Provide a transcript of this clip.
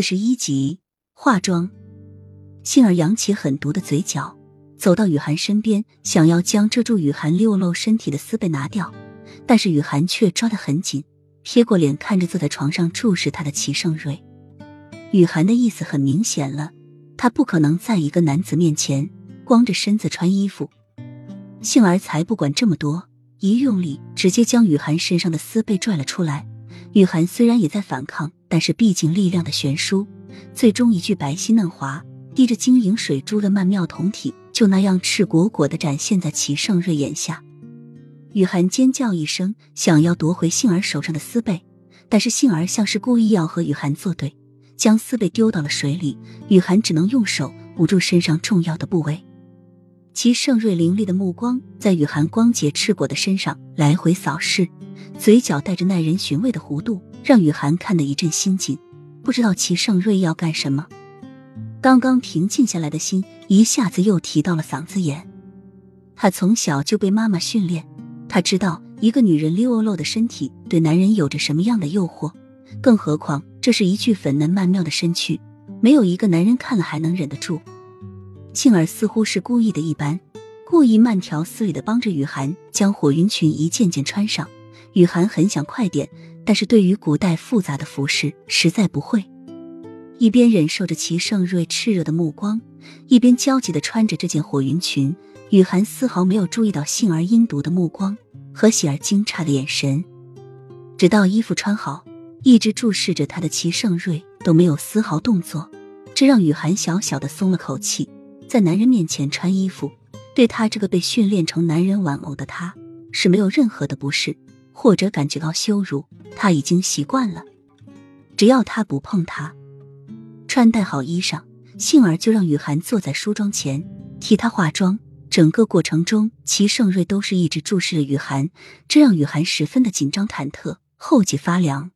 四十一集化妆，杏儿扬起狠毒的嘴角，走到雨涵身边，想要将遮住雨涵六露身体的丝被拿掉，但是雨涵却抓得很紧，撇过脸看着坐在床上注视他的齐盛瑞。雨涵的意思很明显了，她不可能在一个男子面前光着身子穿衣服。杏儿才不管这么多，一用力，直接将雨涵身上的丝被拽了出来。雨涵虽然也在反抗，但是毕竟力量的悬殊，最终一具白皙嫩滑、滴着晶莹水珠的曼妙酮体就那样赤果果的展现在齐盛瑞眼下。雨涵尖叫一声，想要夺回杏儿手上的丝被，但是杏儿像是故意要和雨涵作对，将丝被丢到了水里。雨涵只能用手捂住身上重要的部位。齐盛瑞凌厉的目光在雨涵光洁赤果的身上来回扫视。嘴角带着耐人寻味的弧度，让雨涵看得一阵心惊，不知道齐盛瑞要干什么。刚刚平静下来的心一下子又提到了嗓子眼。他从小就被妈妈训练，他知道一个女人溜溜的身体对男人有着什么样的诱惑，更何况这是一具粉嫩曼妙的身躯，没有一个男人看了还能忍得住。杏儿似乎是故意的一般，故意慢条斯理的帮着雨涵将火云裙一件件穿上。雨涵很想快点，但是对于古代复杂的服饰实在不会。一边忍受着齐盛瑞炽热的目光，一边焦急的穿着这件火云裙。雨涵丝毫没有注意到杏儿阴毒的目光和喜儿惊诧的眼神，直到衣服穿好，一直注视着他的齐盛瑞都没有丝毫动作，这让雨涵小小的松了口气。在男人面前穿衣服，对他这个被训练成男人玩偶的他，是没有任何的不适。或者感觉到羞辱，他已经习惯了。只要他不碰她，穿戴好衣裳，杏儿就让雨涵坐在梳妆前替他化妆。整个过程中，齐盛瑞都是一直注视着雨涵，这让雨涵十分的紧张忐忑，后脊发凉。